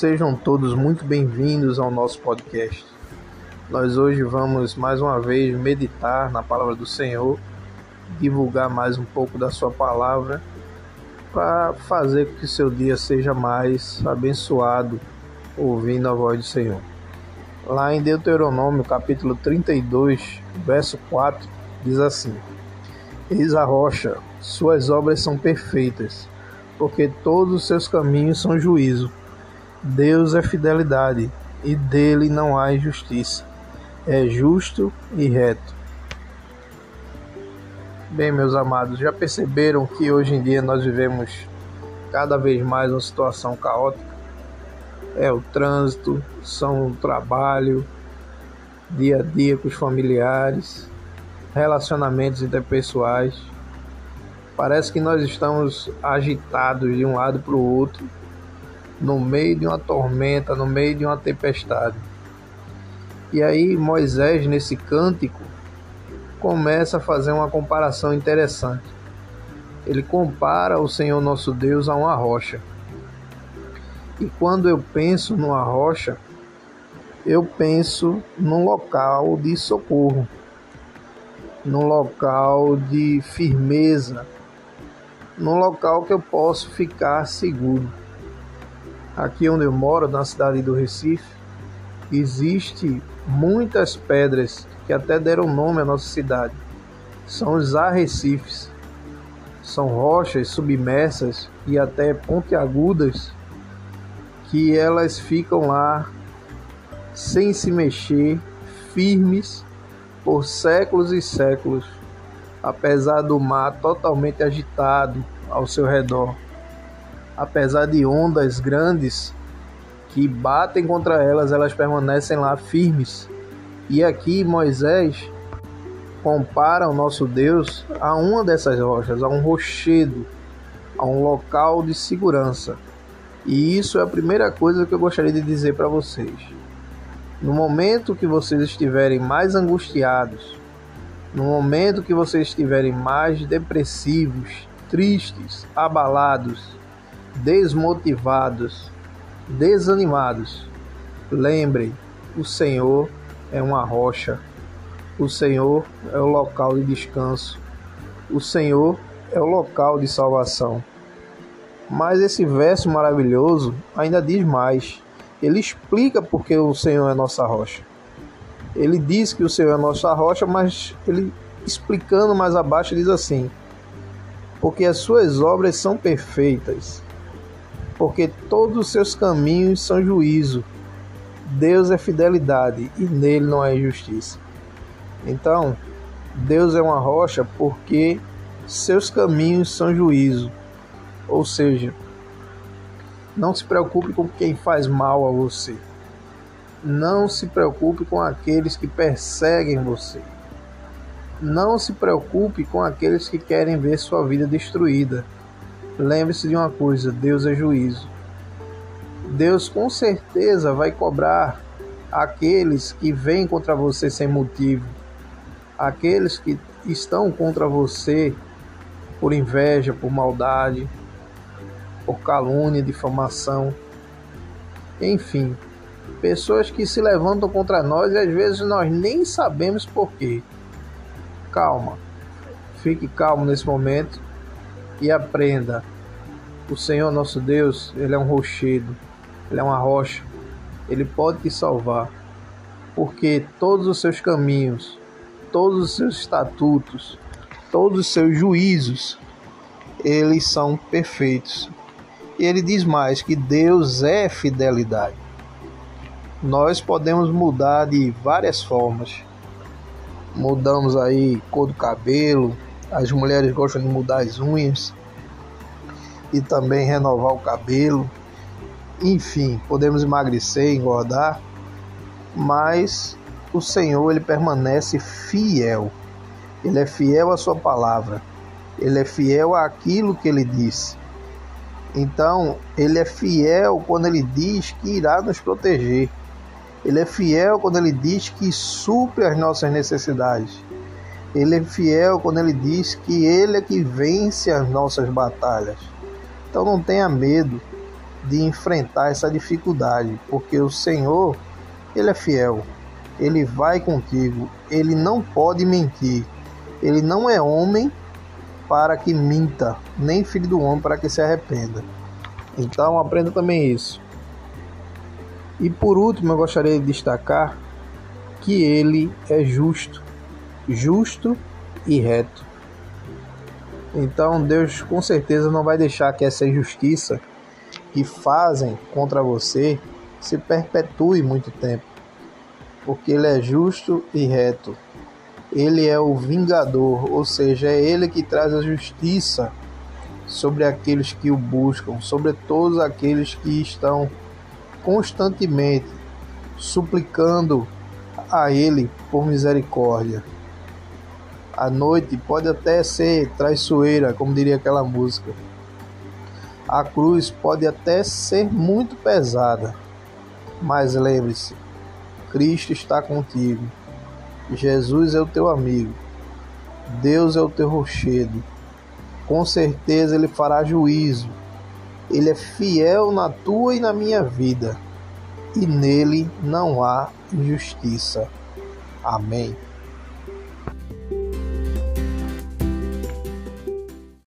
Sejam todos muito bem-vindos ao nosso podcast. Nós hoje vamos mais uma vez meditar na palavra do Senhor, divulgar mais um pouco da Sua palavra, para fazer com que seu dia seja mais abençoado ouvindo a voz do Senhor. Lá em Deuteronômio, capítulo 32, verso 4, diz assim: Eis a rocha, suas obras são perfeitas, porque todos os seus caminhos são juízo. Deus é fidelidade, e dele não há injustiça. É justo e reto. Bem, meus amados, já perceberam que hoje em dia nós vivemos cada vez mais uma situação caótica? É o trânsito, são o trabalho, dia a dia com os familiares, relacionamentos interpessoais. Parece que nós estamos agitados de um lado para o outro, no meio de uma tormenta, no meio de uma tempestade. E aí Moisés, nesse cântico, começa a fazer uma comparação interessante. Ele compara o Senhor nosso Deus a uma rocha. E quando eu penso numa rocha, eu penso num local de socorro, num local de firmeza, num local que eu posso ficar seguro. Aqui onde eu moro, na cidade do Recife, existe muitas pedras que até deram nome à nossa cidade. São os arrecifes. São rochas submersas e até pontiagudas que elas ficam lá sem se mexer, firmes por séculos e séculos, apesar do mar totalmente agitado ao seu redor, apesar de ondas grandes que batem contra elas, elas permanecem lá firmes. E aqui Moisés compara o nosso Deus a uma dessas rochas, a um rochedo, a um local de segurança. E isso é a primeira coisa que eu gostaria de dizer para vocês. No momento que vocês estiverem mais angustiados, no momento que vocês estiverem mais depressivos, tristes, abalados, desmotivados, desanimados, lembrem: o Senhor é uma rocha, o Senhor é o local de descanso, o Senhor é o local de salvação. Mas esse verso maravilhoso ainda diz mais. Ele explica porque o Senhor é nossa rocha. Ele diz que o Senhor é nossa rocha, mas ele explicando mais abaixo diz assim: porque as suas obras são perfeitas, porque todos os seus caminhos são juízo. Deus é fidelidade e nele não há injustiça. Então, Deus é uma rocha porque seus caminhos são juízo. Ou seja, não se preocupe com quem faz mal a você. Não se preocupe com aqueles que perseguem você. Não se preocupe com aqueles que querem ver sua vida destruída. Lembre-se de uma coisa: Deus é juízo. Deus com certeza vai cobrar aqueles que vêm contra você sem motivo, aqueles que estão contra você por inveja, por maldade, por calúnia, difamação, enfim, pessoas que se levantam contra nós e às vezes nós nem sabemos por quê. Calma, fique calmo nesse momento e aprenda. O Senhor nosso Deus, Ele é um rochedo, Ele é uma rocha, Ele pode te salvar, porque todos os seus caminhos, todos os seus estatutos, todos os seus juízos, eles são perfeitos e ele diz mais que Deus é fidelidade. Nós podemos mudar de várias formas. Mudamos aí cor do cabelo, as mulheres gostam de mudar as unhas e também renovar o cabelo. Enfim, podemos emagrecer, engordar, mas o Senhor ele permanece fiel. Ele é fiel à sua palavra. Ele é fiel àquilo que ele disse. Então, ele é fiel quando ele diz que irá nos proteger. Ele é fiel quando ele diz que supre as nossas necessidades. Ele é fiel quando ele diz que ele é que vence as nossas batalhas. Então não tenha medo. de enfrentar essa dificuldade, porque o Senhor, ele é fiel. Ele vai contigo, ele não pode mentir. Ele não é homem para que minta, nem filho do homem para que se arrependa. Então aprenda também isso. E por último, eu gostaria de destacar que ele é justo, justo e reto. Então Deus com certeza não vai deixar que essa injustiça que fazem contra você se perpetue muito tempo, porque ele é justo e reto. Ele é o vingador, ou seja, é ele que traz a justiça sobre aqueles que o buscam, sobre todos aqueles que estão constantemente suplicando a Ele por misericórdia. A noite pode até ser traiçoeira, como diria aquela música. A cruz pode até ser muito pesada, mas lembre-se: Cristo está contigo. Jesus é o teu amigo. Deus é o teu rochedo. Com certeza ele fará juízo. Ele é fiel na tua e na minha vida, e nele não há injustiça. Amém.